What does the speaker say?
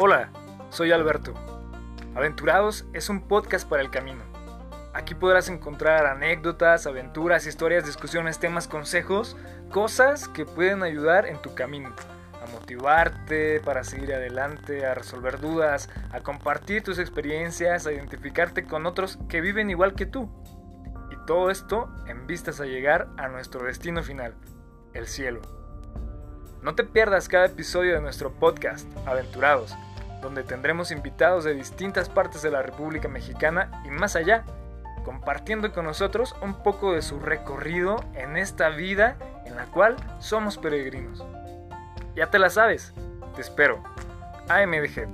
Hola, soy Alberto. Aventurados es un podcast para el camino. Aquí podrás encontrar anécdotas, aventuras, historias, discusiones, temas, consejos, cosas que pueden ayudar en tu camino. A motivarte para seguir adelante, a resolver dudas, a compartir tus experiencias, a identificarte con otros que viven igual que tú. Y todo esto en vistas a llegar a nuestro destino final, el cielo. No te pierdas cada episodio de nuestro podcast, Aventurados, donde tendremos invitados de distintas partes de la República Mexicana y más allá, compartiendo con nosotros un poco de su recorrido en esta vida en la cual somos peregrinos. Ya te la sabes, te espero. AMDG.